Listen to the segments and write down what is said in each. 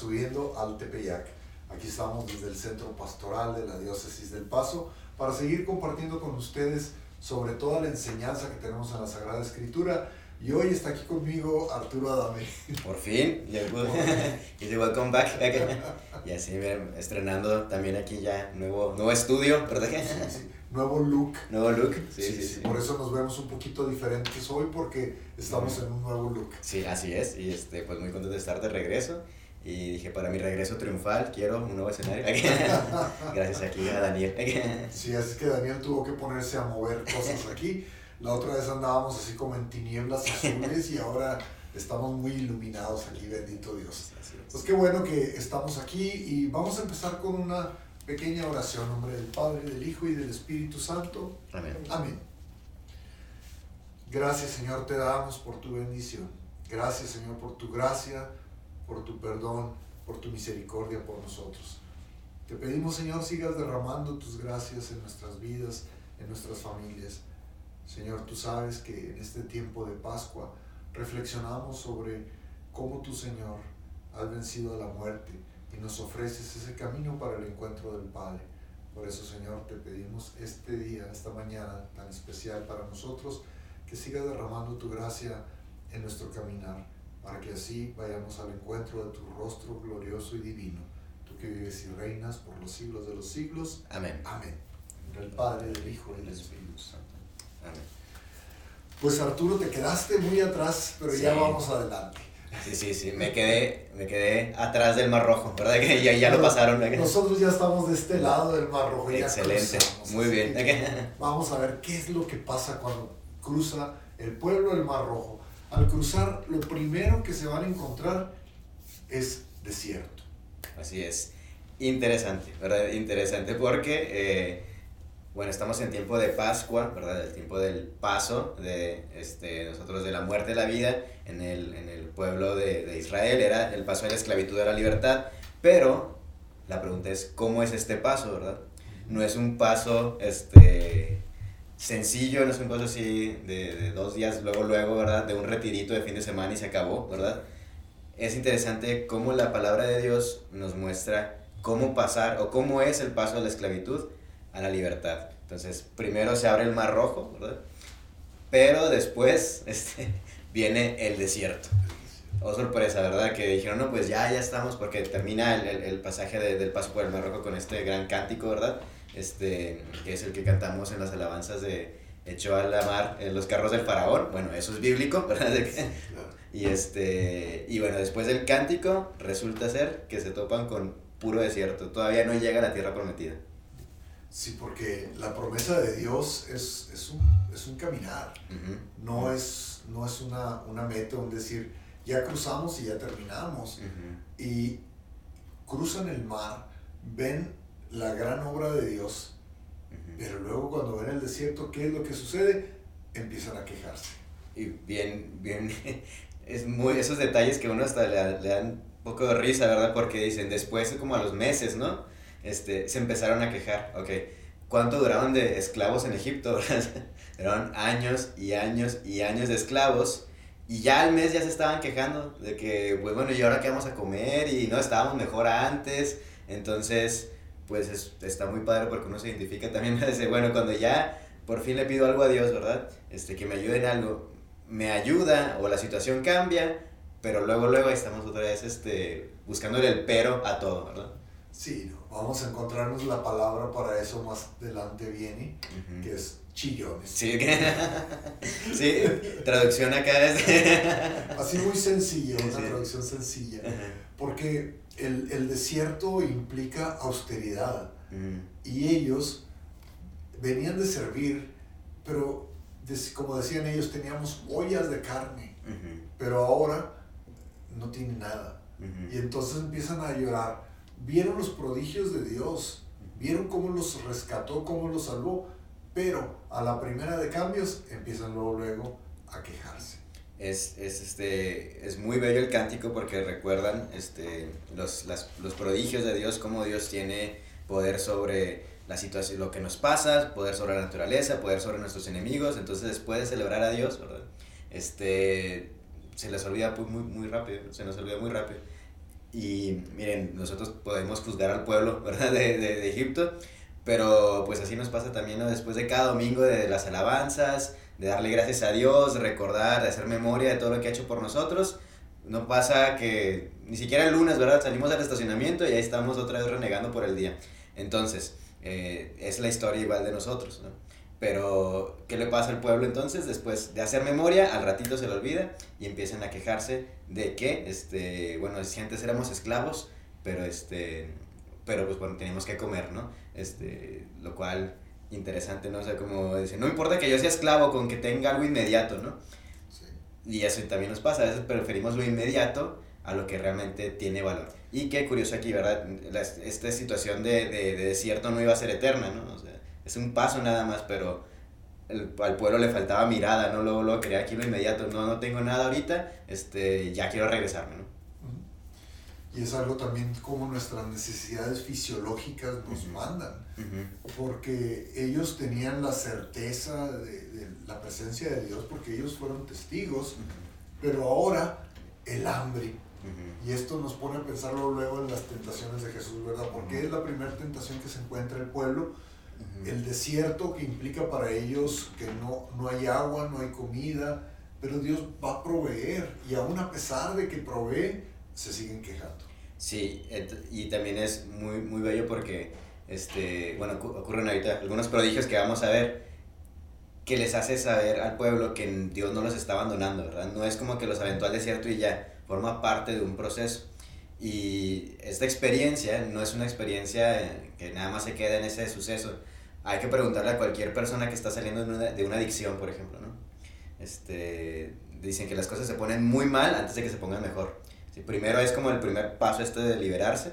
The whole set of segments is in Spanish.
subiendo al Tepeyac. Aquí estamos desde el Centro Pastoral de la Diócesis del Paso para seguir compartiendo con ustedes sobre toda la enseñanza que tenemos en la Sagrada Escritura. Y hoy está aquí conmigo Arturo Adame. Por fin, y de welcome back. y así estrenando también aquí ya nuevo, nuevo estudio, ¿verdad? Sí, sí. Nuevo look. Nuevo look, sí sí, sí, Por eso nos vemos un poquito diferentes hoy porque estamos en un nuevo look. Sí, así es. Y este, pues muy contento de estar de regreso. Y dije, para mi regreso triunfal, quiero un nuevo escenario. Gracias aquí a Daniel. sí, así que Daniel tuvo que ponerse a mover cosas aquí. La otra vez andábamos así como en tinieblas azules y ahora estamos muy iluminados aquí, bendito Dios. Pues qué bueno que estamos aquí y vamos a empezar con una pequeña oración en nombre del Padre, del Hijo y del Espíritu Santo. Amén. Amén. Gracias Señor te damos por tu bendición. Gracias Señor por tu gracia, por tu perdón, por tu misericordia por nosotros. Te pedimos Señor sigas derramando tus gracias en nuestras vidas, en nuestras familias. Señor, tú sabes que en este tiempo de Pascua reflexionamos sobre cómo tu Señor has vencido a la muerte y nos ofreces ese camino para el encuentro del Padre. Por eso, Señor, te pedimos este día, esta mañana tan especial para nosotros, que siga derramando tu gracia en nuestro caminar, para que así vayamos al encuentro de tu rostro glorioso y divino, tú que vives y reinas por los siglos de los siglos. Amén. Amén. Del Padre, del Hijo y del Espíritu Santo. Pues Arturo, te quedaste muy atrás, pero ya vamos adelante. Sí, sí, sí, me quedé, me quedé atrás del Mar Rojo, ¿verdad? Que ya, ya lo pasaron. Nosotros ya estamos de este lado del Mar Rojo. Excelente, muy bien. Vamos a ver qué es lo que pasa cuando cruza el pueblo del Mar Rojo. Al cruzar, lo primero que se van a encontrar es desierto. Así es. Interesante, ¿verdad? Interesante porque... Eh, bueno, estamos en tiempo de Pascua, ¿verdad? El tiempo del paso de este, nosotros de la muerte a la vida en el, en el pueblo de, de, Israel. Era el paso de la esclavitud a la libertad. Pero la pregunta es, ¿cómo es este paso, verdad? No es un paso este, sencillo, no es un paso así de, de dos días, luego, luego, ¿verdad? De un retirito de fin de semana y se acabó, ¿verdad? Es interesante cómo la palabra de Dios nos muestra cómo pasar o cómo es el paso de la esclavitud a la libertad. Entonces, primero se abre el mar rojo, ¿verdad? Pero después este, viene el desierto. Oh, sorpresa, ¿verdad? Que dijeron, no, pues ya, ya estamos, porque termina el, el, pasaje del paso por el mar rojo con este gran cántico, ¿verdad? Este, que es el que cantamos en las alabanzas de Echó a la mar en los carros del faraón. Bueno, eso es bíblico, ¿verdad? Y, este, y bueno, después del cántico resulta ser que se topan con puro desierto. Todavía no llega a la tierra prometida. Sí, porque la promesa de Dios es, es, un, es un, caminar, no, es, no es una, una meta, un decir, ya cruzamos y ya terminamos. Y cruzan el mar, ven la gran obra de Dios, pero luego cuando ven el desierto, ¿qué es lo que sucede? Empiezan a quejarse. Y bien, bien, es muy, esos detalles que uno hasta le, le dan un poco de risa, ¿verdad? Porque dicen, después, como a los meses, ¿no? este, se empezaron a quejar, ok, ¿cuánto duraron de esclavos en Egipto? Duraron años y años y años de esclavos y ya al mes ya se estaban quejando de que, pues bueno, ¿y ahora qué vamos a comer? Y no, estábamos mejor antes, entonces, pues está muy padre porque uno se identifica también, dice, bueno, cuando ya por fin le pido algo a Dios, ¿verdad? Este, que me ayude en algo, me ayuda o la situación cambia, pero luego, luego estamos otra vez este, buscándole el pero a todo, ¿verdad? Sí, vamos a encontrarnos la palabra para eso más adelante viene, que es chillones. Sí, sí traducción acá es... Así muy sencilla, una traducción sencilla. Porque el, el, desierto implica austeridad. Y ellos venían de servir, pero como decían ellos, teníamos ollas de carne, pero ahora no tienen nada. Y entonces empiezan a llorar vieron los prodigios de Dios, vieron cómo los rescató, cómo los salvó, pero a la primera de cambios empiezan luego, luego a quejarse. Es, es, este, es muy bello el cántico porque recuerdan este, los, las, los prodigios de Dios, cómo Dios tiene poder sobre la situación, lo que nos pasa, poder sobre la naturaleza, poder sobre nuestros enemigos. Entonces, después de celebrar a Dios. Este, se les olvida muy, muy rápido, se nos olvida muy rápido Y miren, nosotros podemos juzgar al pueblo, ¿verdad? De, de, de Egipto, pero pues así nos pasa también, ¿no? Después de cada domingo de las alabanzas, de darle gracias a Dios, recordar, de hacer memoria de todo lo que ha hecho por nosotros, no pasa que ni siquiera el lunes, ¿verdad? Salimos al estacionamiento y ahí estamos otra vez renegando por el día. Entonces, eh, es la historia igual de nosotros, ¿no? Pero, ¿qué le pasa al pueblo entonces? Después de hacer memoria, al ratito se le olvida y empiezan a quejarse de que, este, bueno, si antes éramos esclavos, pero, este, pero pues bueno, teníamos que comer, ¿no? Este, lo cual, interesante, ¿no? O sea, como dicen, no importa que yo sea esclavo con que tenga algo inmediato, ¿no? Sí. Y eso también nos pasa, a veces preferimos lo inmediato a lo que realmente tiene valor. Y qué curioso aquí, ¿verdad? esta situación de, de, de desierto no iba a ser eterna, ¿no? O sea, es un paso nada más, pero el, al pueblo le faltaba mirada, no luego lo quería aquí lo inmediato, no, no tengo nada ahorita, este, ya quiero regresarme, ¿no? Y es algo también como nuestras necesidades fisiológicas nos mandan, porque ellos tenían la certeza de, de, la presencia de Dios, porque ellos fueron testigos, pero ahora el hambre. Y esto nos pone a pensarlo luego en las tentaciones de Jesús, ¿verdad? Porque es la primera tentación que se encuentra el pueblo el desierto que implica para ellos que no, no hay agua, no hay comida, pero Dios va a proveer. Y aún a pesar de que provee, se siguen quejando. Sí, y también es muy, muy bello porque, este, bueno, ocurren ahorita algunos prodigios que vamos a ver que les hace saber al pueblo que Dios no los está abandonando, ¿verdad? No es como que los aventó al desierto y ya, forma parte de un proceso. Y esta experiencia no es una experiencia que nada más se queda en ese suceso, hay que preguntarle a cualquier persona que está saliendo de una, adicción, por ejemplo, ¿no? Este, dicen que las cosas se ponen muy mal antes de que se pongan mejor. Sí, primero es como el primer paso este de liberarse,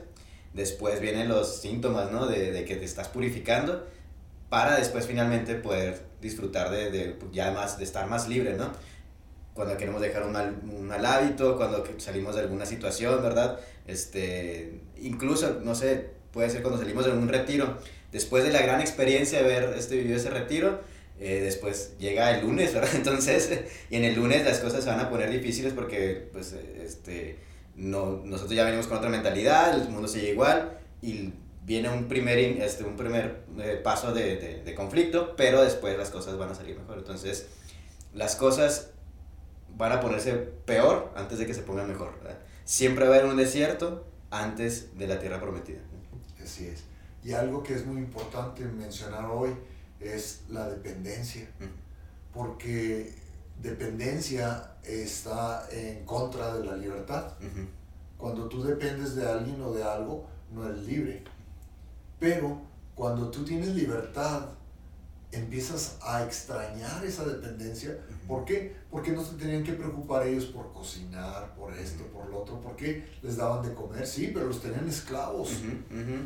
después vienen los síntomas, ¿no? De, de que te estás purificando, para después finalmente poder disfrutar de, de, ya más, de estar más libre, ¿no? Cuando queremos dejar un mal, un mal hábito, cuando salimos de alguna situación, ¿verdad? Este, incluso, no sé, puede ser cuando salimos de un retiro, después de la gran experiencia de ver este video, ese retiro, eh, después llega el lunes, ¿verdad? Entonces, y en el lunes las cosas se van a poner difíciles porque, pues, este, no, nosotros ya venimos con otra mentalidad, el mundo sigue igual y viene un primer, este, un primer eh, paso de, de, de, conflicto, pero después las cosas van a salir mejor. Entonces, las cosas van a ponerse peor antes de que se pongan mejor, ¿verdad? Siempre va a haber un desierto antes de la tierra prometida. Así es. Y algo que es muy importante mencionar hoy es la dependencia, porque dependencia está en contra de la libertad. Cuando tú dependes de alguien o de algo, no eres libre. Pero cuando tú tienes libertad, empiezas a extrañar esa dependencia. ¿Por qué? Porque no se tenían que preocupar ellos por cocinar, por esto, por lo otro. porque les daban de comer? Sí, pero los tenían esclavos.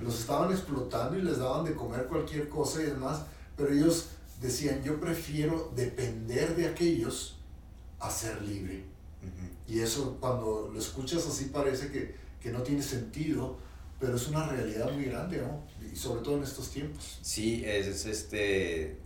Los estaban explotando y les daban de comer cualquier cosa y demás. Pero ellos decían, yo prefiero depender de aquellos a ser libre. Y eso cuando lo escuchas así parece que, que no tiene sentido, pero es una realidad muy grande, ¿no? Y sobre todo en estos tiempos. Sí, es, este...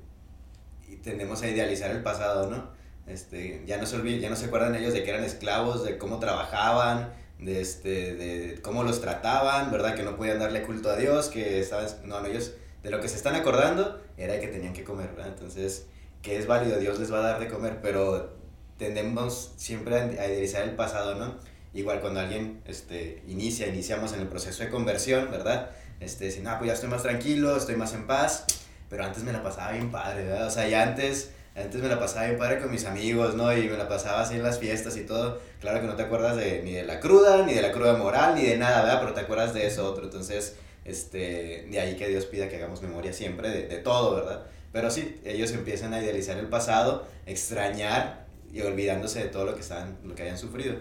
Y tendemos a idealizar el pasado, ¿no? Este, ya, no se olviden, ya no se acuerdan ellos de que eran esclavos, de cómo trabajaban, de, este, de cómo los trataban, ¿verdad? Que no podían darle culto a Dios, que estaban... No, no, ellos de lo que se están acordando era que tenían que comer, ¿verdad? Entonces, que es válido, Dios les va a dar de comer, pero tendemos siempre a idealizar el pasado, ¿no? Igual cuando alguien este, inicia, iniciamos en el proceso de conversión, ¿verdad? Este, decir, ah, pues ya estoy más tranquilo, estoy más en paz, pero antes me la pasaba bien padre, ¿verdad? O sea, ya antes, antes me la pasaba bien padre con mis amigos, ¿no? Y me la pasaba así en las fiestas y todo. Claro que no te acuerdas de, ni de la cruda, ni de la cruda moral, ni de nada, ¿verdad? Pero te acuerdas de eso otro. Entonces, este, de ahí que Dios pida que hagamos memoria siempre de, de todo, ¿verdad? Pero sí, ellos empiezan a idealizar el pasado, extrañar y olvidándose de todo lo que, estaban, lo que hayan sufrido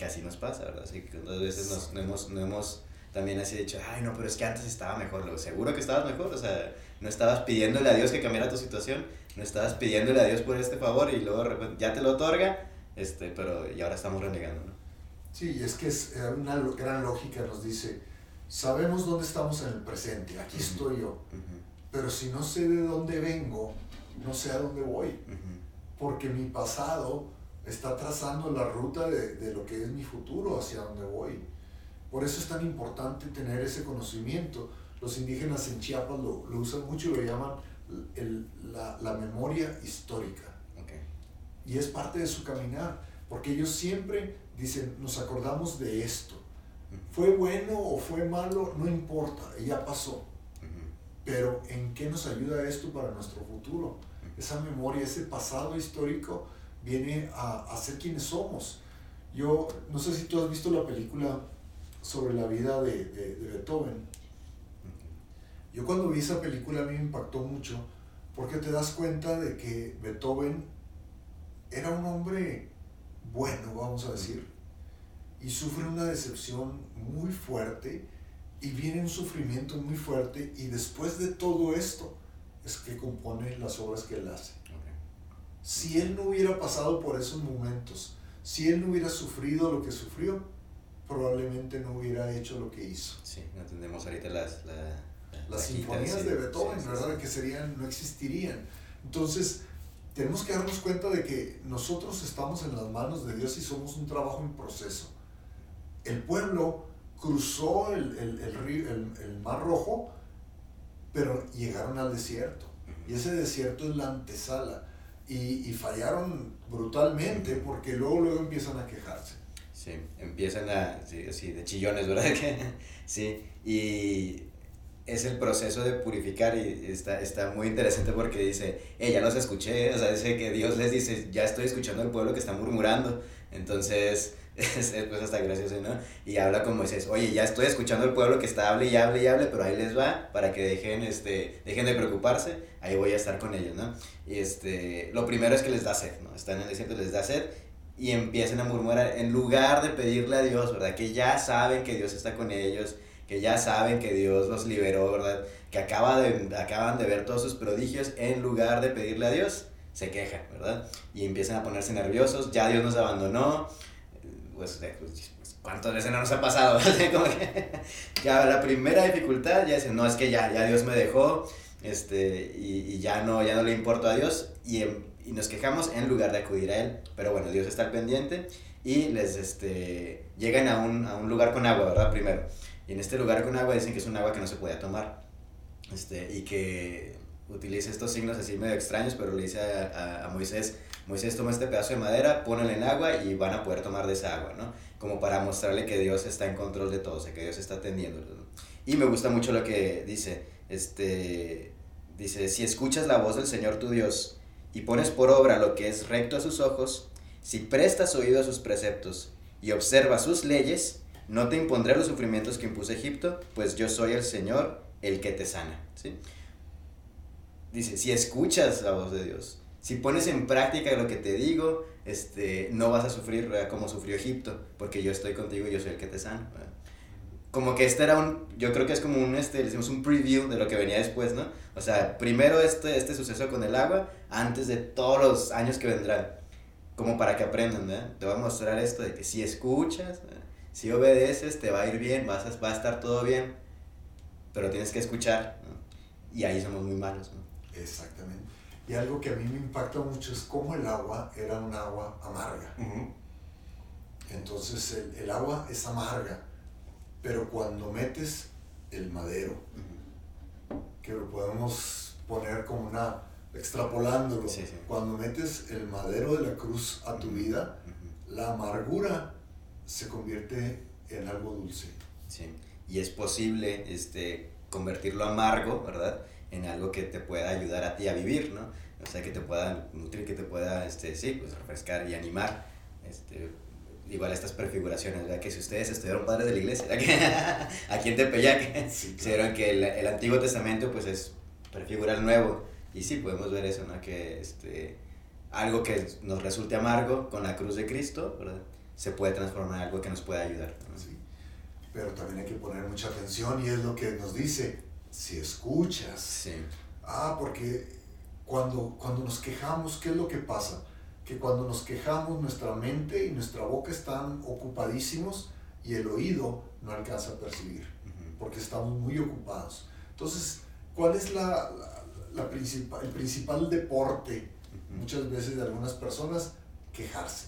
que así nos pasa, ¿verdad? Así que otras veces nos, no, hemos, no hemos también así dicho, ay, no, pero es que antes estaba mejor. Luego, seguro que estabas mejor, o sea, no estabas pidiéndole a Dios que cambiara tu situación, no estabas pidiéndole a Dios por este favor y luego ya te lo otorga, este, pero y ahora estamos renegando, ¿no? Sí, es que es eh, una gran lógica, nos dice, sabemos dónde estamos en el presente, aquí estoy yo, pero si no sé de dónde vengo, no sé a dónde voy, porque mi pasado está trazando la ruta de, de, lo que es mi futuro, hacia dónde voy. Por eso es tan importante tener ese conocimiento. Los indígenas en Chiapas lo, lo usan mucho y lo llaman el, la, la, memoria histórica. Y es parte de su caminar, porque ellos siempre dicen, nos acordamos de esto. Fue bueno o fue malo, no importa, ya pasó. Pero ¿en qué nos ayuda esto para nuestro futuro? Esa memoria, ese pasado histórico viene a, a ser quienes somos. Yo no sé si tú has visto la película sobre la vida de, de, de Beethoven. Yo cuando vi esa película a mí me impactó mucho porque te das cuenta de que Beethoven era un hombre bueno, vamos a decir, y sufre una decepción muy fuerte y viene un sufrimiento muy fuerte y después de todo esto es que compone las obras que él hace. Si él no hubiera pasado por esos momentos, si él no hubiera sufrido lo que sufrió, probablemente no hubiera hecho lo que hizo. Sí, entendemos ahorita las, las sinfonías de Beethoven, ¿verdad? Que serían, no existirían. Entonces, tenemos que darnos cuenta de que nosotros estamos en las manos de Dios y somos un trabajo en proceso. El pueblo cruzó el, el, el, el Mar Rojo, pero llegaron al desierto. Y ese desierto es la antesala. Y, y, fallaron brutalmente porque luego, luego empiezan a quejarse. Sí, empiezan a, sí, así, de chillones, ¿verdad? sí, y es el proceso de purificar y está, está muy interesante porque dice, eh, ya los escuché, o sea, dice que Dios les dice, ya estoy escuchando al pueblo que está murmurando, entonces es pues hasta gracioso, ¿no? Y habla como dices, oye, ya estoy escuchando al pueblo que está hable y hable y hable, pero ahí les va para que dejen, este, dejen de preocuparse, ahí voy a estar con ellos, ¿no? Y este, lo primero es que les da sed, ¿no? Están en el desierto, les da sed y empiezan a murmurar en lugar de pedirle a Dios, ¿verdad? Que ya saben que Dios está con ellos, que ya saben que Dios los liberó, ¿verdad? Que acaba de, acaban de ver todos sus prodigios, en lugar de pedirle a Dios, se quejan, ¿verdad? Y empiezan a ponerse nerviosos, ya Dios nos abandonó, pues, pues ¿cuántas veces no nos ha pasado? Como que ya la primera dificultad ya dicen, no, es que ya, ya Dios me dejó, este, y, y ya, no, ya no le importa a Dios, y, y nos quejamos en lugar de acudir a Él, pero bueno, Dios está al pendiente, y les, este, llegan a un, a un lugar con agua, ¿verdad? Primero y en este lugar con agua dicen que es un agua que no se podía tomar. Este, y que utiliza estos signos así medio extraños, pero le dice a, a, Moisés, Moisés toma este pedazo de madera, ponelo en agua y van a poder tomar de esa agua, ¿no? Como para mostrarle que Dios está en control de todo, o sea, que Dios está atendiendo. Y me gusta mucho lo que dice, este, dice, si escuchas la voz del Señor tu Dios y pones por obra lo que es recto a sus ojos, si prestas oído a sus preceptos y observas sus leyes, no te impondré los sufrimientos que impuso Egipto, pues yo soy el Señor, el que te sana. ¿sí? Dice, si escuchas la voz de Dios, si pones en práctica lo que te digo, este, no vas a sufrir como sufrió Egipto, porque yo estoy contigo y yo soy el que te sana. Como que este era un, yo creo que es como un, este, decimos un preview de lo que venía después, ¿no? O sea, primero este, este suceso con el agua, antes de todos los años que vendrán, como para que aprendan, ¿no? Te voy a mostrar esto de que si escuchas, si obedeces, te va a ir bien, vas a, va a estar todo bien, pero tienes que escuchar, Y ahí somos muy malos, ¿no? Exactamente. Y algo que a mí me impacta mucho es cómo el agua era un agua amarga. Entonces el, el, agua es amarga, pero cuando metes el madero, que lo podemos poner como una, extrapolándolo, cuando metes el madero de la cruz a tu vida, la amargura se convierte en algo dulce. Sí, y es posible este, convertirlo amargo, ¿verdad? En algo que te pueda ayudar a ti a vivir, ¿no? O sea, que te pueda nutrir, que te pueda, este, sí, pues refrescar y animar. Este, igual estas prefiguraciones, ¿verdad? Que si ustedes estudiaron padres de la iglesia, ¿verdad? aquí en Tepeyac, sí, claro. que el, el, Antiguo Testamento, pues es prefigura el Nuevo. Y sí, podemos ver eso, ¿no? Que este, algo que nos resulte amargo con la cruz de Cristo, ¿verdad? se puede transformar en algo que nos pueda ayudar. Sí. Pero también hay que poner mucha atención y es lo que nos dice, si escuchas. Sí. Ah, porque cuando, cuando nos quejamos, ¿qué es lo que pasa? Que cuando nos quejamos nuestra mente y nuestra boca están ocupadísimos y el oído no alcanza a percibir, porque estamos muy ocupados. Entonces, ¿cuál es la, la, la principal, el principal deporte muchas veces de algunas personas? Quejarse.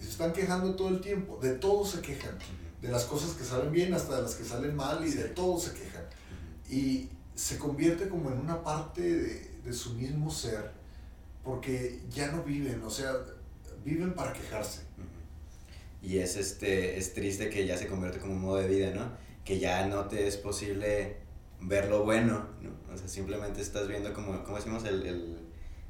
Y se están quejando todo el tiempo, de todo se quejan. de las cosas que salen bien hasta de las que salen mal y de todo se quejan. Y se convierte como en una parte de, de su mismo ser, porque ya no viven, o sea, viven para quejarse. Y es, este, es triste que ya se convierte como un modo de vida, ¿no? Que ya no te es posible ver lo bueno, ¿no? O sea, simplemente estás viendo como, como decimos, el, el,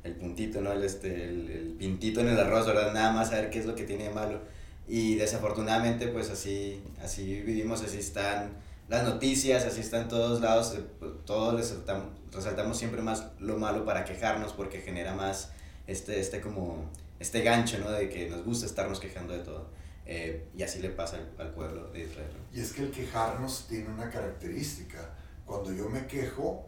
el puntito, ¿no? El, este, el, el, pintito en el arroz, ¿verdad? Nada más saber qué es lo que tiene de malo. Y desafortunadamente, pues así, así vivimos, así están las noticias, así están en todos lados, eh, todos resaltamos, resaltamos siempre más lo malo para quejarnos porque genera más este, este como, este gancho, ¿no? De que nos gusta estarnos quejando de todo. Eh, y así le pasa al, al, pueblo de Israel. Y es que el quejarnos tiene una característica. Cuando yo me quejo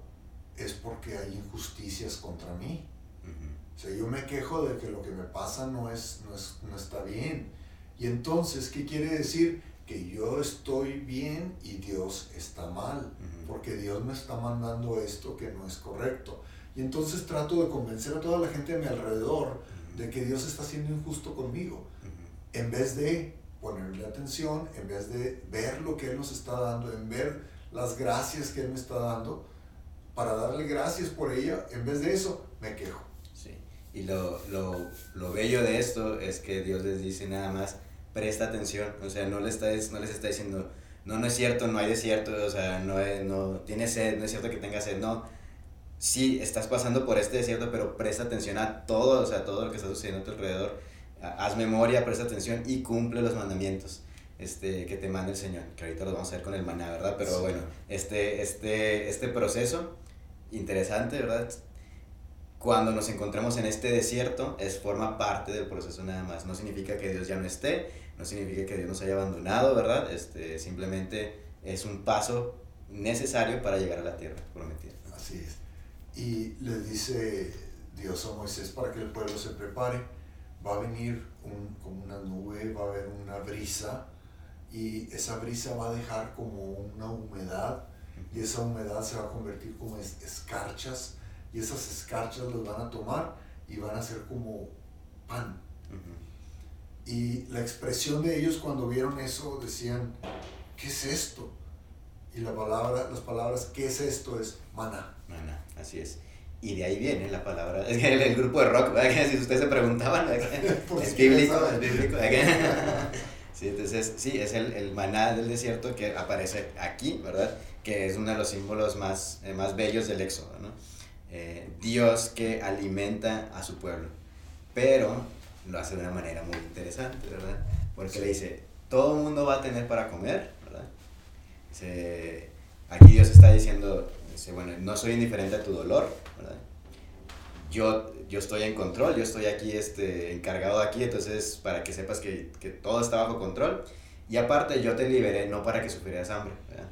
es porque hay injusticias contra mí. Uh -huh. O sea, yo me quejo de que lo que me pasa no, es, no, es, no está bien. Y entonces, ¿qué quiere decir? Que yo estoy bien y Dios está mal. Uh -huh. Porque Dios me está mandando esto que no es correcto. Y entonces trato de convencer a toda la gente a mi alrededor uh -huh. de que Dios está siendo injusto conmigo en vez de ponerle atención, en vez de ver lo que Él nos está dando, en ver las gracias que Él me está dando, para darle gracias por ella, en vez de eso, me quejo. Sí, y lo, lo, lo bello de esto es que Dios les dice nada más, presta atención, o sea, no, le está, no les está diciendo, no, no es cierto, no hay desierto, o sea, no, no tienes sed, no es cierto que tengas sed, no. Sí, estás pasando por este desierto, pero presta atención a todo, o sea, todo lo que está sucediendo a tu alrededor haz memoria, presta atención y cumple los mandamientos este, que te manda el Señor, que ahorita los vamos a ver con el maná, ¿verdad? Pero sí. bueno, este, este, este proceso interesante, ¿verdad? Cuando nos encontramos en este desierto, es forma parte del proceso nada más. No significa que Dios ya no esté, no significa que Dios nos haya abandonado, ¿verdad? Este, simplemente es un paso necesario para llegar a la tierra prometida. Así es. Y le dice Dios a Moisés para que el pueblo se prepare va a venir un, como una nube, va a haber una brisa y esa brisa va a dejar como una humedad y esa humedad se va a convertir como es, escarchas y esas escarchas las van a tomar y van a ser como pan. Uh -huh. Y la expresión de ellos cuando vieron eso decían, ¿qué es esto? Y la palabra, las palabras, ¿qué es esto? Es maná. Maná, así es. Y de ahí viene la palabra, es el, el grupo de rock, ¿verdad? Si ustedes se preguntaban, es bíblico, es bíblico. Sí, entonces, sí, es el, el, maná del desierto que aparece aquí, ¿verdad? Que es uno de los símbolos más, eh, más bellos del éxodo, ¿no? Eh, Dios que alimenta a su pueblo, pero lo hace de una manera muy interesante, ¿verdad? Porque le dice, todo el mundo va a tener para comer, ¿verdad? Dice, aquí Dios está diciendo, dice, bueno, no soy indiferente a tu dolor, ¿verdad? Yo, yo estoy en control, yo estoy aquí este, encargado aquí, entonces para que sepas que, que todo está bajo control. Y aparte yo te liberé no para que sufrieras hambre, ¿verdad?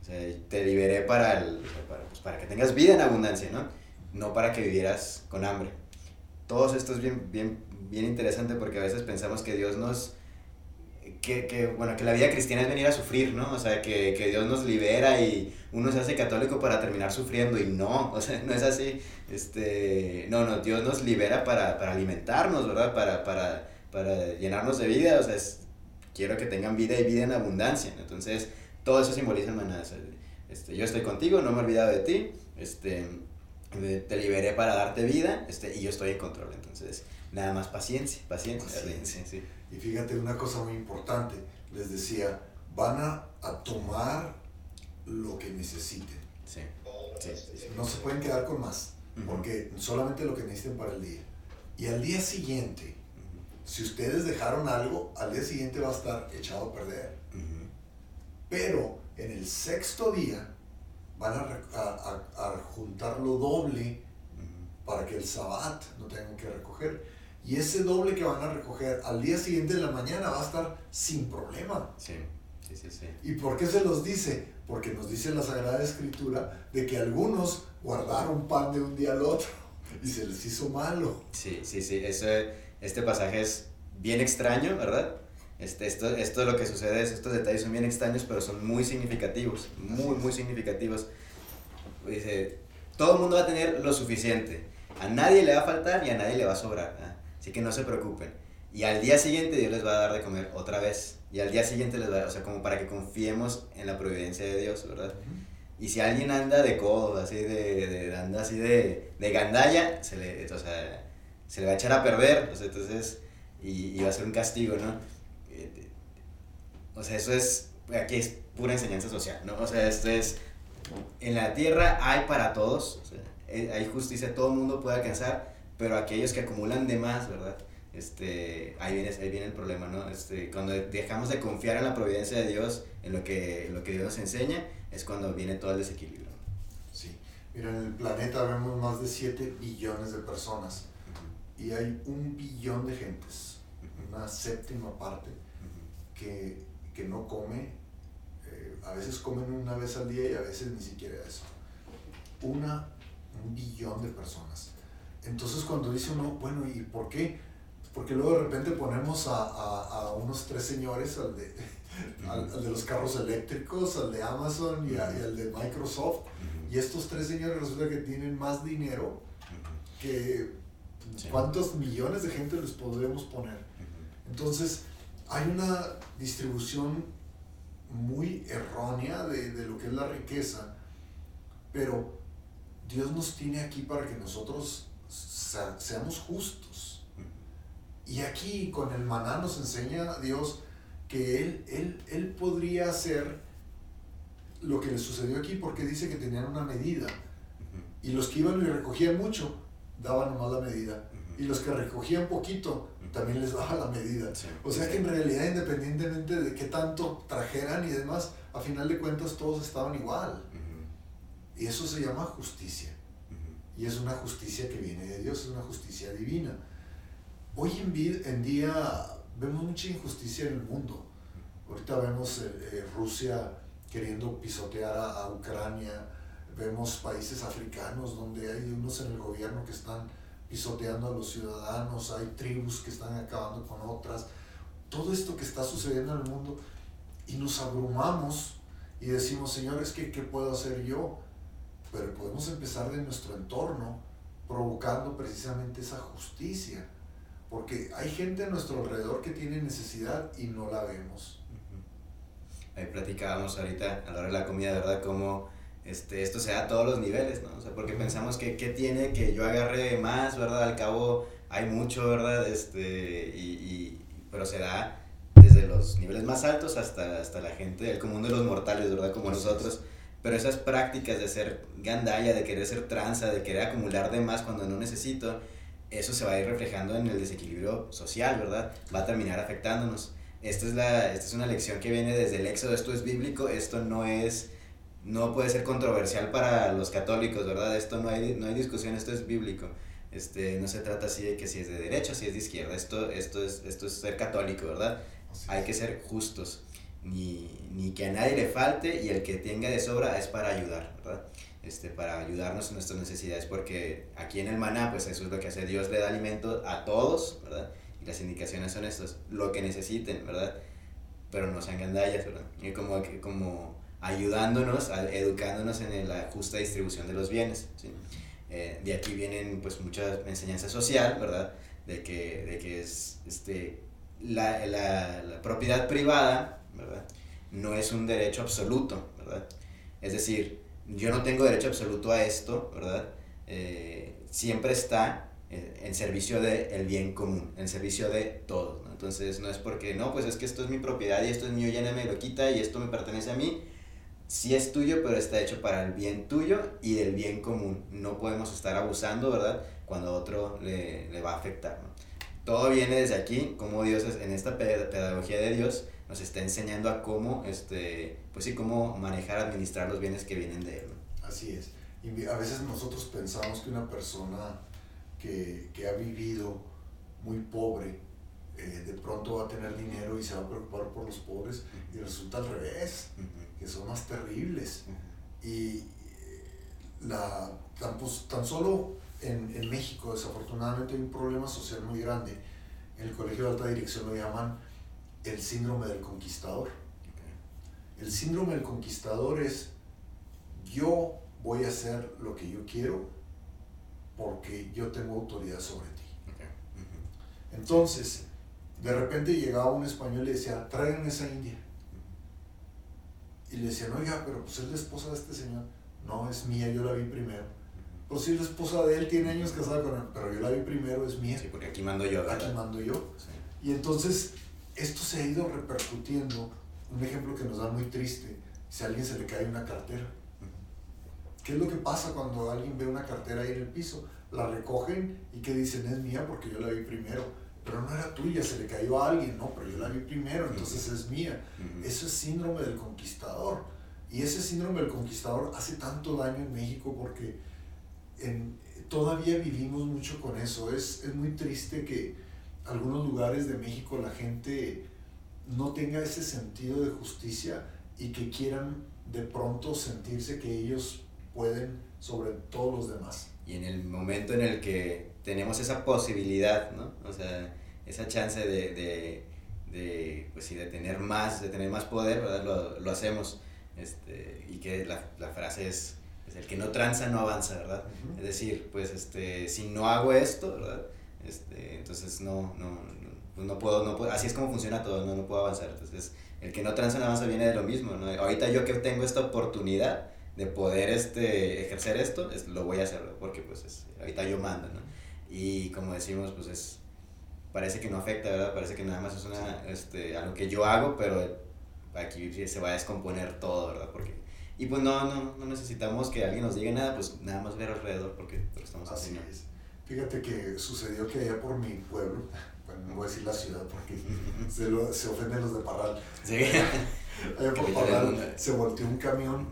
O sea, te liberé para, el, para, pues, para, que tengas vida en abundancia, ¿no? No para que vivieras con hambre. Todo esto es bien, bien, bien interesante porque a veces pensamos que Dios nos, que, que, bueno, que la vida cristiana es venir a sufrir, ¿no? O sea, que, que, Dios nos libera y uno se hace católico para terminar sufriendo y no, o sea, no es así. Este, no, no, Dios nos libera para, para alimentarnos, ¿verdad? Para, para, para llenarnos de vida, o sea, es, quiero que tengan vida y vida en abundancia. Entonces, todo eso simboliza sea, este, yo estoy contigo, no me he olvidado de ti, este, te liberé para darte vida este, y yo estoy en control. Entonces, nada más paciencia, paciencia. paciencia. Sí. Y fíjate una cosa muy importante, les decía, van a, a tomar lo que necesiten. Sí. Sí, sí, no se pueden quedar con más, uh -huh. porque solamente lo que necesiten para el día. Y al día siguiente, uh -huh. si ustedes dejaron algo, al día siguiente va a estar echado a perder. Uh -huh. Pero en el sexto día van a, a, a, juntar lo doble para que el sabbat no tengan que recoger. Y ese doble que van a recoger al día siguiente de la mañana va a estar sin problema. Sí, sí, sí. sí. ¿Y por qué se los dice? Porque nos dice la Sagrada Escritura de que algunos guardaron pan de un día al otro y se les hizo malo. Sí, sí, sí. Eso, este pasaje es bien extraño, ¿verdad? Este, esto, esto lo que sucede es, estos detalles son bien extraños, pero son muy significativos, muy, muy significativos. Dice, todo el mundo va a tener lo suficiente. A nadie le va a faltar y a nadie le va a sobrar. ¿eh? Así que no se preocupen. Y al día siguiente Dios les va a dar de comer otra vez. y al día siguiente les va, o sea, como para que confiemos en la providencia de Dios, ¿verdad? Y si alguien anda de codo, así de, de anda así de, de gandalla, se le, o sea, se le va a echar a perder, o sea, entonces, y, y va a ser un castigo, ¿no? Eh, o sea, eso es, aquí es pura enseñanza social, ¿no? O sea, esto es, en la tierra hay para todos, o sea, eh, hay justicia, todo el mundo puede alcanzar, pero aquellos que acumulan de más, ¿verdad? Este, ahí, viene, ahí viene el problema, ¿no? Este, cuando dejamos de confiar en la providencia de Dios, en lo que, en lo que Dios nos enseña, es cuando viene todo el desequilibrio. Sí, mira, en el planeta vemos más de 7 billones de personas y hay un billón de gentes, una séptima parte, que, que no come, eh, a veces comen una vez al día y a veces ni siquiera eso. Una, un billón de personas. Entonces cuando dice uno, bueno, ¿y por qué? Porque luego de repente ponemos a, a, a unos tres señores, al de, al, de los carros eléctricos, al de Amazon y, al de Microsoft, y estos tres señores resulta que tienen más dinero que cuántos millones de gente les podríamos poner. Entonces, hay una distribución muy errónea de, de, lo que es la riqueza, pero Dios nos tiene aquí para que nosotros seamos justos. Y aquí con el maná nos enseña Dios que él, él, él podría hacer lo que le sucedió aquí porque dice que tenían una medida. Y los que iban y recogían mucho, daban nomás la medida. Y los que recogían poquito, también les daba la medida. O sea que en realidad, independientemente de qué tanto trajeran y demás, a final de cuentas todos estaban igual. Y eso se llama justicia. Y es una justicia que viene de Dios, es una justicia divina. Hoy en, en día vemos mucha injusticia en el mundo. Ahorita vemos eh, eh, Rusia queriendo pisotear a, a, Ucrania, vemos países africanos donde hay unos en el gobierno que están pisoteando a los ciudadanos, hay tribus que están acabando con otras. Todo esto que está sucediendo en el mundo y nos abrumamos y decimos, señores, ¿qué, qué puedo hacer yo? Pero podemos empezar de nuestro entorno provocando precisamente esa justicia. Porque hay gente a nuestro alrededor que tiene necesidad y no la vemos. Ahí platicábamos ahorita a la hora de la comida, ¿verdad? Cómo este, esto se da a todos los niveles, ¿no? O sea, porque pensamos que qué tiene que yo agarre más, ¿verdad? Al cabo hay mucho, ¿verdad? Este, y, y, pero se da desde los niveles más altos hasta, hasta la gente del común de los mortales, ¿verdad? Como nosotros. Pero esas prácticas de ser gandalla, de querer ser tranza, de querer acumular de más cuando no necesito, eso se va a ir reflejando en el desequilibrio social, ¿verdad? Va a terminar afectándonos. Esta es, la, esta es una lección que viene desde el Éxodo, esto es bíblico, esto no es, no puede ser controversial para los católicos, ¿verdad? Esto no hay, no hay discusión, esto es bíblico. Este, no se trata así de que si es de derecha, si es de izquierda, esto, esto, es, esto es ser católico, ¿verdad? Hay que ser justos, ni, ni que a nadie le falte y el que tenga de sobra es para ayudar, ¿verdad? este, para ayudarnos en nuestras necesidades, porque aquí en el maná, pues eso es lo que hace Dios, le da alimento a todos, ¿verdad? Y las indicaciones son estas, lo que necesiten, ¿verdad? Pero no sean gandallas, ¿verdad? Y como, como ayudándonos, educándonos en la justa distribución de los bienes, ¿sí? Eh, de aquí vienen pues mucha enseñanza social, ¿verdad? De que, de que es, este, la, la, la propiedad privada, ¿verdad? No es un derecho absoluto, ¿verdad? Es decir, yo no tengo derecho absoluto a esto, ¿verdad? Eh, siempre está en servicio del bien común, en servicio de todos, ¿no? Entonces no es porque, no, pues es que esto es mi propiedad y esto es mío, ya no me lo quita y esto me pertenece a mí. Sí es tuyo, pero está hecho para el bien tuyo y del bien común. No podemos estar abusando, ¿verdad? Cuando a otro le, le va a afectar, ¿no? Todo viene desde aquí, como Dios es, en esta pedagogía de Dios, nos está enseñando a cómo, este, pues sí, cómo manejar, administrar los bienes que vienen de Él. Así es. Y a veces nosotros pensamos que una persona que, que ha vivido muy pobre, eh, de pronto va a tener dinero y se va a preocupar por los pobres, y resulta al revés, que son más terribles. Y eh, la, tan, pues, tan solo en, en México, desafortunadamente, hay un problema social muy grande. En el Colegio de Alta Dirección lo llaman el síndrome del conquistador. El síndrome del conquistador es yo voy a hacer lo que yo quiero porque yo tengo autoridad sobre ti. Entonces, De repente llegaba un español y le decía, traigan esa india. Y le decían, oiga, pero pues es la esposa de este señor. No, es mía, yo la vi primero. Pues sí, la esposa de él tiene años casada con él, pero yo la vi primero, es mía. Sí, porque aquí mando yo. ¿verdad? Aquí mando yo. Y entonces esto se ha ido repercutiendo. Un ejemplo que nos da muy triste, si a alguien se le cae una cartera. ¿Qué es lo que pasa cuando alguien ve una cartera ahí en el piso? La recogen y que dicen es mía porque yo la vi primero. Pero no era tuya, se le cayó a alguien, no, pero yo la vi primero, entonces es mía. Eso es síndrome del conquistador. Y ese síndrome del conquistador hace tanto daño en México porque en, todavía vivimos mucho con eso. Es, es muy triste que algunos lugares de México la gente no tenga ese sentido de justicia y que quieran de pronto sentirse que ellos pueden sobre todos los demás. Y en el momento en el que tenemos esa posibilidad, ¿no? O sea, esa chance de, de, de pues sí, de tener más, de tener más poder, ¿verdad? Lo, lo hacemos. Este, y que la, la frase es, es, el que no tranza no avanza, ¿verdad? Uh -huh. Es decir, pues este, si no hago esto, ¿verdad? Este, entonces no, no, no, pues no, puedo, no puedo, así es como funciona todo, no, no puedo avanzar. Entonces, el que no tranza no avanza viene de lo mismo, ¿no? Ahorita yo que tengo esta oportunidad, de poder este, ejercer esto, es, lo voy a hacer, porque pues es, ahorita yo mando, ¿no? Y como decimos, pues es, parece que no afecta, ¿verdad? Parece que nada más es una, este, algo que yo hago, pero aquí se va a descomponer todo, ¿verdad? Porque, y pues no, no, no necesitamos que alguien nos diga nada, pues nada más ver alrededor, porque, porque estamos Así haciendo. es. Fíjate que sucedió que allá por mi pueblo, bueno, no voy a decir la ciudad porque se, lo, se ofenden los de Parral. Sí. allá por Parral se volteó un camión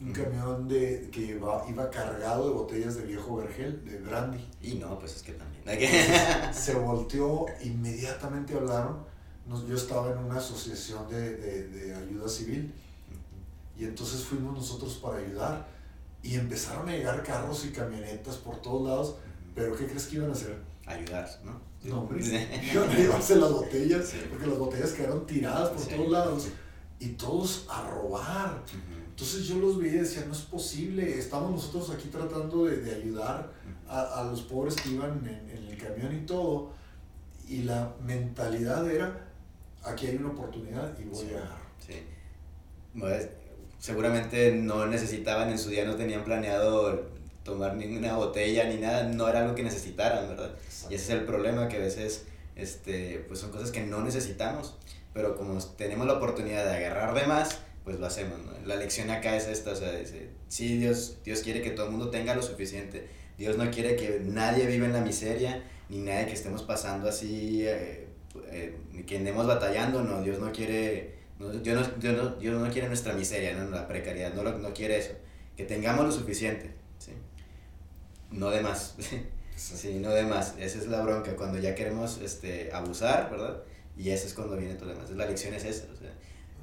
un camión de, que iba, iba cargado de botellas de viejo vergel, de brandy. Y no, pues es que también. se volteó, inmediatamente hablaron. Nos, yo estaba en una asociación de, de, de, ayuda civil y entonces fuimos nosotros para ayudar y empezaron a llegar carros y camionetas por todos lados. Pero ¿qué crees que iban a hacer? Ayudar, ¿no? No, hombre. iban a llevarse las botellas, sí. porque las botellas quedaron tiradas por sí. todos lados y todos a robar. Uh -huh. Entonces yo los veía y decía, no es posible, estamos nosotros aquí tratando de, de ayudar a, a, los pobres que iban en, en, el camión y todo, y la mentalidad era, aquí hay una oportunidad y voy sí, a... Sí. Seguramente no necesitaban, en su día no tenían planeado tomar ninguna botella ni nada, no era algo que necesitaran, ¿verdad? Y ese es el problema, que a veces este, pues son cosas que no necesitamos, pero como tenemos la oportunidad de agarrar de más, pues lo hacemos, ¿no? La lección acá es esta, o sea, dice, sí, Dios, Dios quiere que todo el mundo tenga lo suficiente, Dios no quiere que nadie viva en la miseria, ni nadie que estemos pasando así, eh, eh, que andemos batallando, no, Dios no quiere, no, Dios, no, Dios, no, Dios no quiere nuestra miseria, no, la precariedad, no, no quiere eso, que tengamos lo suficiente, ¿sí? No de más, sí, no de más, esa es la bronca, cuando ya queremos este, abusar, ¿verdad? Y eso es cuando viene todo lo demás, la lección es esa,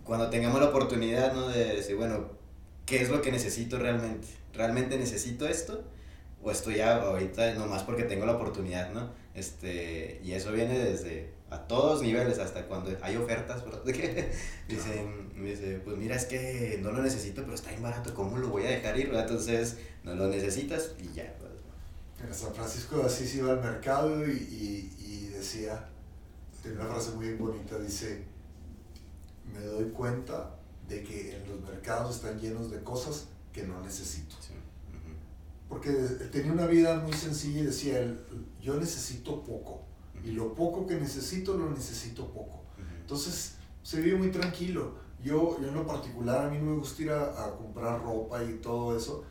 cuando tengamos la oportunidad, ¿no? De decir, bueno, ¿qué es lo que necesito realmente? ¿Realmente necesito esto? O estoy ya ahorita nomás porque tengo la oportunidad, ¿no? Este, y eso viene desde a todos niveles, hasta cuando hay ofertas, ¿verdad? dicen, me dice, pues mira, es que no lo necesito, pero está bien barato, ¿cómo lo voy a dejar ir? ¿verdad? Entonces, no lo necesitas y ya. ¿verdad? San Francisco de Asís iba al mercado y, y, y decía, tiene una frase muy bonita, dice, me doy cuenta de que en los mercados están llenos de cosas que no necesito. Sí. Uh -huh. Porque tenía una vida muy sencilla y decía él, yo necesito poco. Uh -huh. Y lo poco que necesito, lo necesito poco. Uh -huh. Entonces, se vive muy tranquilo. Yo, yo en lo particular, a mí no me gusta ir a, a comprar ropa y todo eso.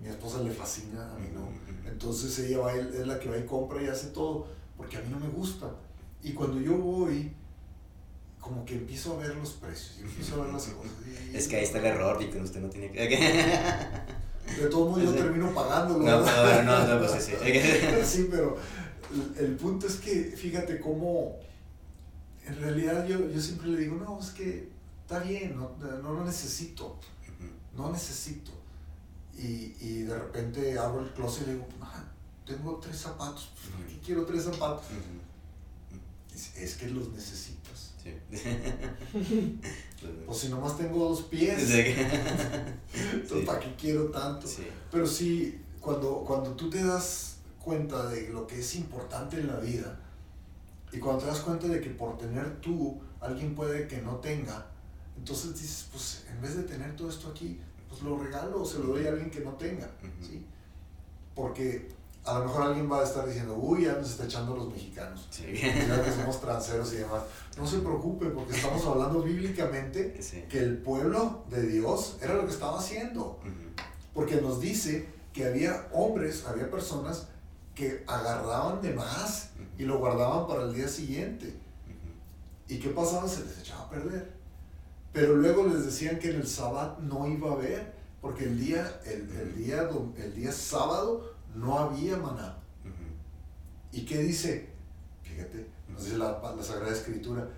Mi esposa le fascina, a mí no. Entonces ella va, es la que va y compra y hace todo, porque a mí no me gusta. Y cuando yo voy, como que empiezo a ver los precios y empiezo a ver las cosas. Y, es que ahí está el error, y que usted no tiene que... De todo modo yo termino pagándolo. No, no, no, no, pues sí. sí, pero el punto es que fíjate cómo, en realidad yo, yo siempre le digo, no, es que está bien, no, no lo necesito, no necesito. Y, y de repente abro el closet y le digo, ah, tengo tres zapatos, ¿por qué quiero tres zapatos? Es, es que los necesitas. Sí. o si nomás tengo dos pies. Entonces, ¿para qué quiero tanto? Pero sí, cuando, cuando tú te das cuenta de lo que es importante en la vida, Y cuando te das cuenta de que por tener tú, alguien puede que no tenga, entonces dices, pues en vez de tener todo esto aquí, pues lo regalo o se lo doy a alguien que no tenga, ¿sí? Porque a lo mejor alguien va a estar diciendo, uy, ya nos está echando los mexicanos. Sí. Ya que somos transeros y demás. No se preocupe, porque estamos hablando bíblicamente que el pueblo de Dios era lo que estaba haciendo. Porque nos dice que había hombres, había personas que agarraban de más y lo guardaban para el día siguiente. ¿Y qué pasaba? Se les echaba a perder. Pero luego les decían que en el sábado no iba a haber, porque el día, el, el día, el día sábado no había maná. ¿Y qué dice? Fíjate, nos dice la, la, Sagrada Escritura,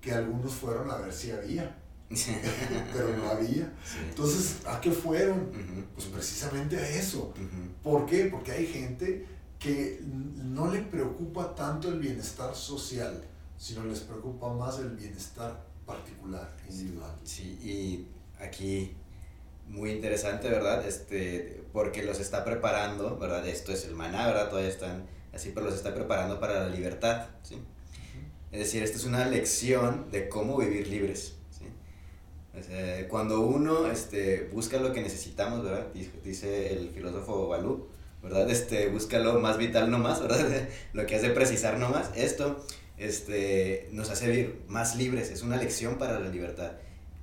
que algunos fueron a ver si había, pero no había. Entonces, ¿a qué fueron? Pues precisamente a eso. ¿Por qué? Porque hay gente que no le preocupa tanto el bienestar social, sino les preocupa más el bienestar particular, individual. Sí, y aquí muy interesante, ¿verdad? Este, porque los está preparando, ¿verdad? Esto es el maná, ¿verdad? Todavía están así, pero los está preparando para la libertad, ¿sí? Es decir, esta es una lección de cómo vivir libres, ¿sí? cuando uno este, busca lo que necesitamos, ¿verdad? Dice el filósofo Balú, ¿verdad? Este, busca lo más vital nomás, ¿verdad? lo que hace precisar nomás. Esto este, nos hace vivir más libres, es una lección para la libertad.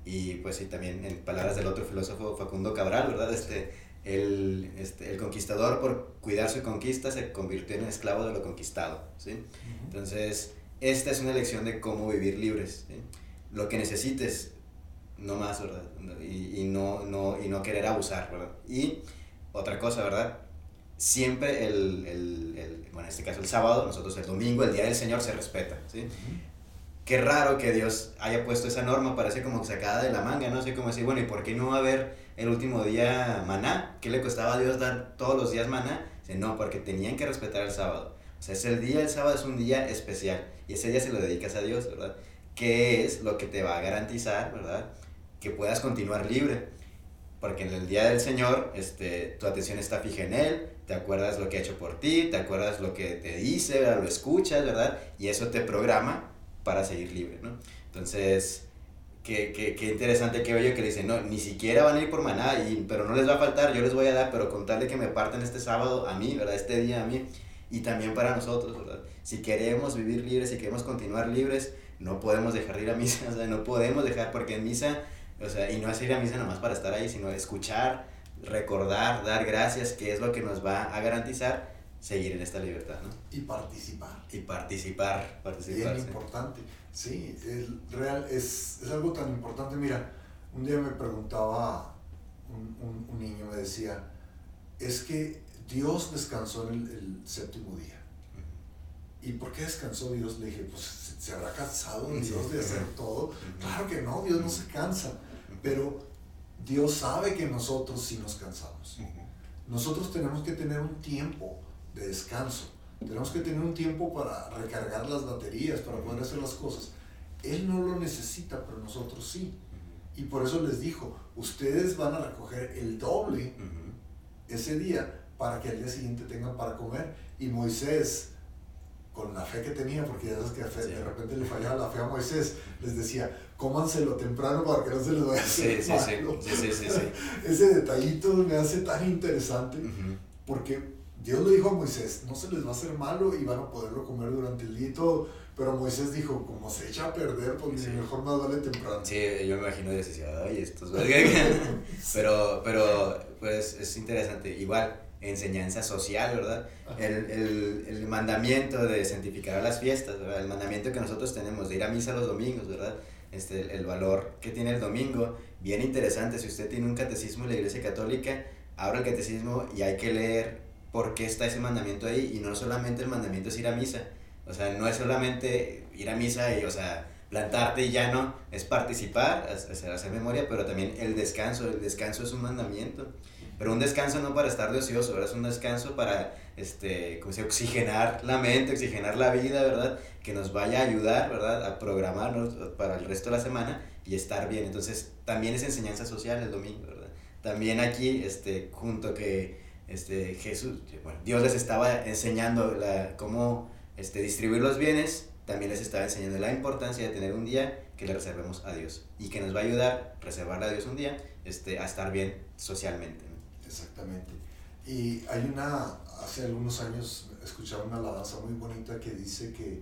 Y pues sí, también en palabras del otro filósofo Facundo Cabral, ¿verdad? Este, el, este, el conquistador por cuidar su conquista se convirtió en esclavo de lo conquistado, ¿sí? Entonces, esta es una lección de cómo vivir libres, ¿sí? Lo que necesites, no más, ¿verdad? Y, y, no, no, y no querer abusar, ¿verdad? Y otra cosa, ¿verdad? Siempre el, el, el, bueno, en este caso el sábado, nosotros el domingo, el Día del Señor se respeta, ¿sí? Qué raro que Dios haya puesto esa norma, parece como sacada de la manga, ¿no? Así como decir, bueno, ¿y por qué no va a haber el último día maná? ¿Qué le costaba a Dios dar todos los días maná? Dice, no, porque tenían que respetar el sábado. O sea, es día, el sábado es un día especial y ese día se lo dedicas a Dios, ¿verdad? ¿Qué es lo que te va a garantizar, ¿verdad? Que puedas continuar libre. Porque en el día del Señor, este, tu atención está fija en Él, te acuerdas lo que ha hecho por ti, te acuerdas lo que te dice, ¿verdad? lo escuchas, ¿verdad? Y eso te programa para seguir libre, ¿no? Entonces, qué, qué, qué interesante que veo que le dicen, no, ni siquiera van a ir por maná, y, pero no les va a faltar, yo les voy a dar, pero contarle que me parten este sábado a mí, ¿verdad? Este día a mí, y también para nosotros, ¿verdad? Si queremos vivir libres, si queremos continuar libres, no podemos dejar de ir a misa, o sea, no podemos dejar, porque en misa, o sea, y no es ir a misa nomás para estar ahí, sino escuchar, recordar, dar gracias, que es lo que nos va a garantizar seguir en esta libertad, ¿no? Y participar. Y participar, participar. Bien importante, sí, es, real, es, es, algo tan importante. Mira, un día me preguntaba un, un, un niño, me decía, es que Dios descansó en el, el, séptimo día. ¿Y por qué descansó Dios? Le dije, pues se habrá cansado Dios de hacer todo. Claro que no, Dios no se cansa, pero Dios sabe que nosotros sí nos cansamos. Nosotros tenemos que tener un tiempo de descanso. Tenemos que tener un tiempo para recargar las baterías, para poder hacer las cosas. Él no lo necesita, pero nosotros sí. Y por eso les dijo, ustedes van a recoger el doble ese día para que al día siguiente tengan para comer. Y Moisés, con la fe que tenía, porque ya sabes que de repente le fallaba la fe a Moisés, les decía, cómanselo temprano para que no se les vaya a hacer sí, sí, sí, Ese detallito me hace tan interesante, porque Dios le dijo a Moisés, no se les va a hacer malo y van a poderlo comer durante el día y todo. Pero Moisés dijo, como se echa a perder, pues mejor más vale temprano. Sí, yo me imagino y decía, ay, estos pero, pero, pues es interesante. Igual, enseñanza social, ¿verdad? El, el, el, mandamiento de santificar las fiestas, ¿verdad? El mandamiento que nosotros tenemos de ir a misa los domingos, ¿verdad? Este, el, el valor que tiene el domingo, bien interesante. Si usted tiene un catecismo en la Iglesia Católica, abra el catecismo y hay que leer por qué está ese mandamiento ahí y no solamente el mandamiento es ir a misa. O sea, no es solamente ir a misa y, o sea, plantarte y ya no, es participar, hacer, hacer memoria, pero también el descanso. El descanso es un mandamiento. Pero un descanso no para estar de ocioso. Es un descanso para, este, como se oxigenar la mente, oxigenar la vida, ¿verdad? Que nos vaya a ayudar, ¿verdad? A programarnos para el resto de la semana y estar bien. Entonces, también es enseñanza social el domingo, ¿verdad? También aquí, este, junto que este, Jesús, bueno, Dios les estaba enseñando la, cómo este, distribuir los bienes, también les estaba enseñando la importancia de tener un día que le reservemos a Dios y que nos va a ayudar, reservarle a Dios un día, este, a estar bien socialmente. Exactamente. Y hay una, hace algunos años escuchaba una alabanza muy bonita que dice que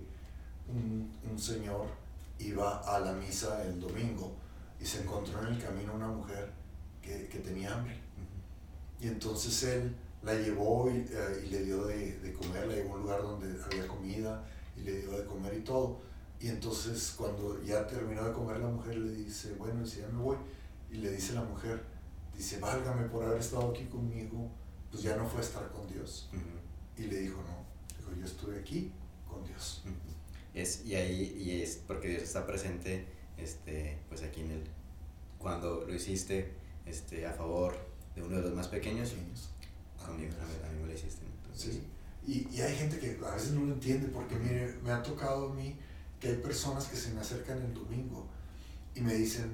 un, un señor iba a la misa el domingo y se encontró en el camino una mujer que, que tenía hambre. Y entonces él la llevó y, eh, y le dio de, de, comer, la llevó a un lugar donde había comida y le dio de comer y todo. Y entonces cuando ya terminó de comer la mujer le dice, bueno, si ya me voy. Y le dice la mujer, dice, válgame por haber estado aquí conmigo, pues ya no fue estar con Dios. Uh -huh. Y le dijo, no, dijo, yo estuve aquí con Dios. Uh -huh. es, y ahí, y es porque Dios está presente, este, pues aquí en el, cuando lo hiciste este, a favor de uno de los más pequeños, Pequeños. a mí, a mí, me lo hiciste. Entonces, Sí. Y, y hay gente que a veces no lo entiende porque mire, me ha tocado a mí que hay personas que se me acercan el domingo y me dicen,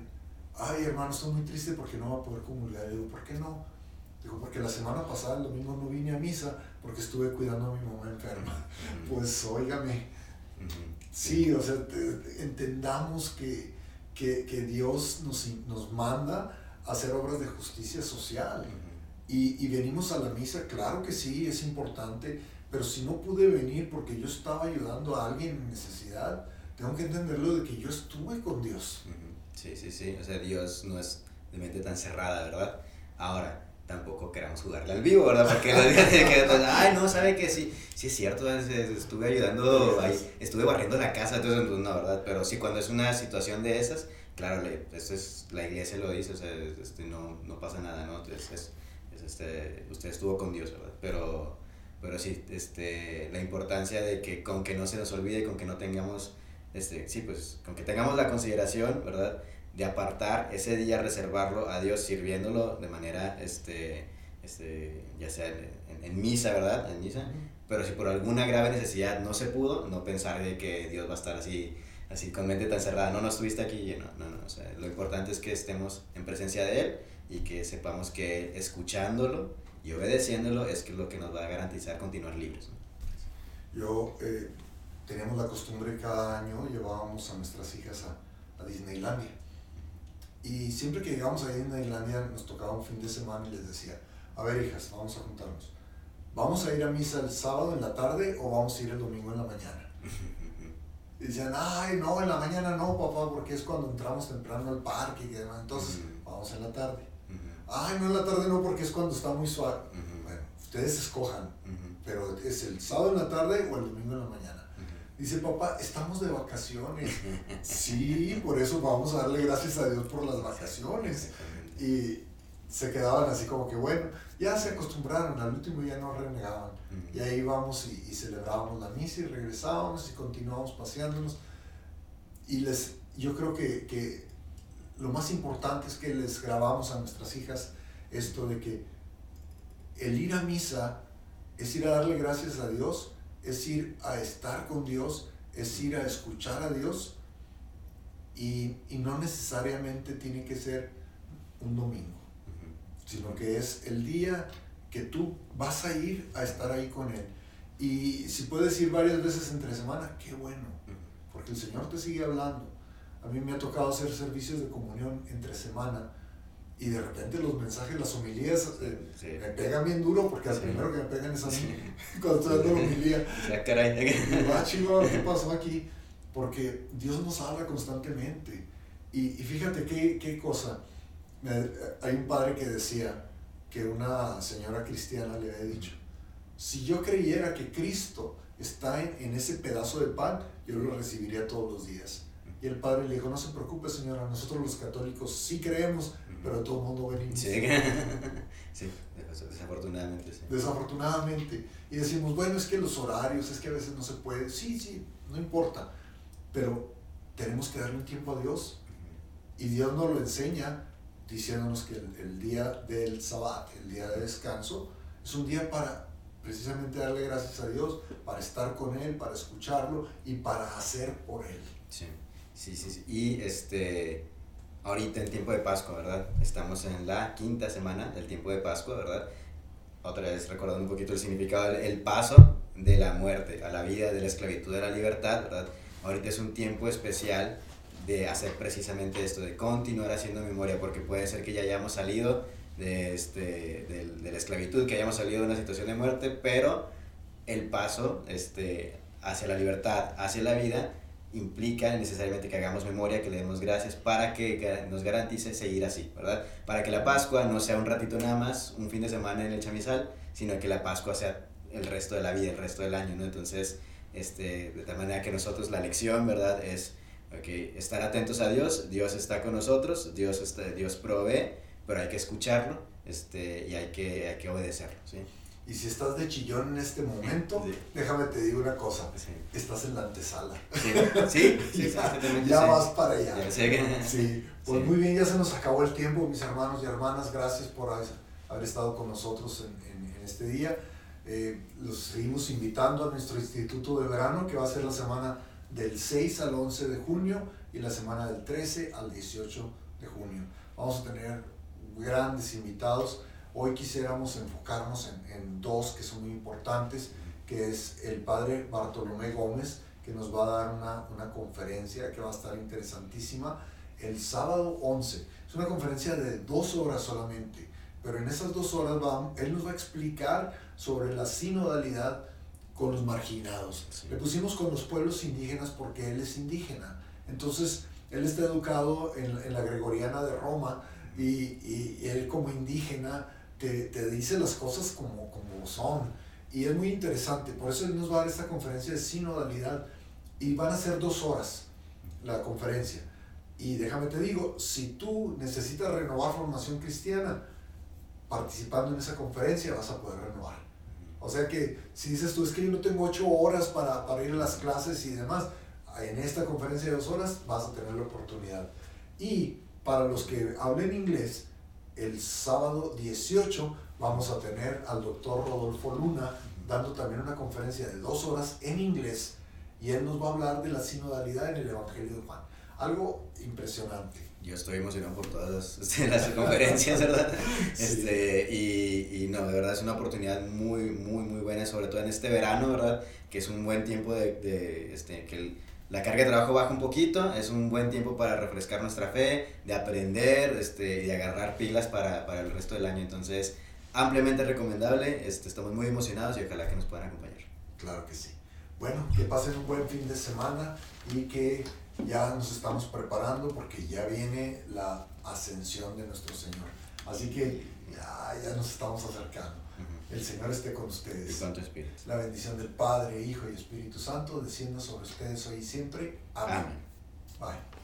ay hermano, estoy muy triste porque no va a poder comulgar. Y digo, ¿por qué no? Digo, porque la semana pasada, el domingo, no vine a misa porque estuve cuidando a mi mamá enferma. Pues óigame, Ujú. sí, o sea, te- te- entendamos que, que, que Dios nos, nos manda hacer obras de justicia social. Y, y venimos a la misa, claro que sí, es importante, pero si no pude venir porque yo estaba ayudando a alguien en necesidad, tengo que entenderlo de que yo estuve con Dios. Sí, sí, sí. O sea, Dios no es de mente tan cerrada, ¿verdad? Ahora, tampoco queramos jugarle al vivo, ¿verdad? Porque los días de que, ay, no, sabe que sí, sí es cierto, es- es- estuve ayudando, ahí, estuve barriendo la casa, entonces, pues, no, ¿verdad? Pero sí, cuando es una situación de esas, claro, le, esto es, la iglesia lo dice, o sea, este, no, no pasa nada, ¿no? Es, es- es, este, usted estuvo con Dios, ¿verdad? Pero, pero sí, este, la importancia de que con que no se nos olvide, con que no tengamos, este, sí, pues, con que tengamos la consideración, ¿verdad? De apartar ese día, reservarlo a Dios, sirviéndolo de manera, este, este, ya sea en, en- en misa, ¿verdad? En misa. Pero si por alguna grave necesidad no se pudo, no pensar de que Dios va a estar así, así con mente tan cerrada. No, no estuviste aquí, no, no, no. O sea, lo importante es que estemos en presencia de Él y que sepamos que escuchándolo y obedeciéndolo es lo que nos va a garantizar continuar libres. ¿no? Yo eh, teníamos la costumbre cada año, llevábamos a nuestras hijas a, a Disneylandia. Y siempre que llegábamos a Disneylandia nos tocaba un fin de semana y les decía, a ver hijas, vamos a juntarnos. ¿Vamos a ir a misa el sábado en la tarde o vamos a ir el domingo en la mañana? Y decían, ay, no, en la mañana no, papá, porque es cuando entramos temprano al parque y demás. Entonces, vamos en la tarde. Ay, no en la tarde no, porque es cuando está muy suave. Bueno, ustedes escojan, pero es el sábado en la tarde o el domingo en la mañana. Dice, papá, estamos de vacaciones. Sí, por eso vamos a darle gracias a Dios por las vacaciones. Y se quedaban así como que, bueno, ya se acostumbraron, al último ya no renegaban. Y ahí íbamos y, y celebrábamos la misa y regresábamos y continuábamos paseándonos. Y les, yo creo que, que lo más importante es que les grabamos a nuestras hijas esto de que el ir a misa es ir a darle gracias a Dios, es ir a estar con Dios, es ir a escuchar a Dios y, y no necesariamente tiene que ser un domingo sino que es el día que tú vas a ir a estar ahí con Él. Y si puedes ir varias veces entre semana, qué bueno, porque el Señor te sigue hablando. A mí me ha tocado hacer servicios de comunión entre semana y de repente los mensajes, las homilías eh, Sí. me pegan bien duro porque al Sí. primero que me pegan es a mí Sí. cuando estoy dando la homilía. Ya, caray. Digo, ah, chico, ¿qué pasó aquí? Porque Dios nos habla constantemente. Y, y fíjate qué, qué cosa. Me- hay un padre que decía que una señora cristiana le había dicho, si yo creyera que Cristo está en, en ese pedazo de pan, yo lo recibiría todos los días. Y el padre le dijo, no se preocupe señora, nosotros los católicos sí creemos, pero todo mundo venimos. Sí, sí, desafortunadamente sí. desafortunadamente. Y decimos, bueno, es que los horarios, es que a veces no se puede. Sí, sí, no importa. Pero tenemos que darle un tiempo a Dios. Y Dios nos lo enseña diciéndonos que el, el día del sabbat, el día de descanso, es un día para precisamente darle gracias a Dios, para estar con Él, para escucharlo y para hacer por Él. Sí, sí, sí. sí. Y este, ahorita en tiempo de Pascua, ¿verdad? Estamos en la quinta semana del tiempo de Pascua, ¿verdad? Otra vez recordando un poquito el significado, el, paso de la muerte a la vida, de la esclavitud a la libertad, ¿verdad? ahorita es un tiempo especial de hacer precisamente esto, de continuar haciendo memoria, porque puede ser que ya hayamos salido de, este, de, de la esclavitud, que hayamos salido de una situación de muerte, pero el paso este, hacia la libertad, hacia la vida, implica necesariamente que hagamos memoria, que le demos gracias para que nos garantice seguir así, ¿verdad? Para que la Pascua no sea un ratito nada más, un fin de semana en el chamizal, sino que la Pascua sea el resto de la vida, el resto del año, ¿no? Entonces, este, de tal manera que nosotros la lección, ¿verdad? Es okay, estar atentos a Dios, Dios está con nosotros, Dios, está, Dios provee, pero hay que escucharlo este, y hay que, hay que obedecerlo, ¿sí? Y si estás de chillón en este momento, déjame te digo una cosa, estás en la antesala. Sí, sí, ya, vas para allá. Sí, pues muy bien, ya se nos acabó el tiempo, mis hermanos y hermanas, gracias por haber estado con nosotros en, en, este día. Eh, los seguimos invitando a nuestro instituto de verano, que va a ser la semana del 6 al 11 de junio y la semana del 13 al 18 de junio. Vamos a tener grandes invitados Hoy quisiéramos enfocarnos en, en, dos que son muy importantes, que es el padre Bartolomé Gómez, que nos va a dar una, una conferencia que va a estar interesantísima el sábado 11. Es una conferencia de dos horas solamente, pero en esas dos horas va, él nos va a explicar sobre la sinodalidad con los marginados. Le pusimos con los pueblos indígenas porque él es indígena. Entonces, él está educado en, en la Gregoriana de Roma y, y, él como indígena te, te dice las cosas como, como son. Y es muy interesante, por eso él nos va a dar esta conferencia de sinodalidad y van a ser dos horas la conferencia. Y déjame te digo, si tú necesitas renovar formación cristiana, participando en esa conferencia vas a poder renovar. O sea que si dices tú, es que yo no tengo ocho horas para, ir a las clases y demás, en esta conferencia de dos horas vas a tener la oportunidad. Y para los que hablen inglés, el sábado 18 vamos a tener al doctor Rodolfo Luna dando también una conferencia de dos horas en inglés y él nos va a hablar de la sinodalidad en el Evangelio de Juan. Algo impresionante. Yo estoy emocionado por todas las, este, conferencias, ¿verdad? Este, y, y, no, de verdad es una oportunidad muy, muy, muy buena, sobre todo en este verano, ¿verdad? Que es un buen tiempo de, de este, que el, la carga de trabajo baja un poquito, es un buen tiempo para refrescar nuestra fe, de aprender, este, de agarrar pilas para, para el resto del año. Entonces, ampliamente recomendable, este, estamos muy emocionados y ojalá que nos puedan acompañar. Claro que sí. Bueno, que pasen un buen fin de semana y que ya nos estamos preparando porque ya viene la ascensión de nuestro Señor. Así que ya, ya nos estamos acercando. El Señor esté con ustedes. La bendición del Padre, Hijo y Espíritu Santo descienda sobre ustedes hoy y siempre. Amén. Bye.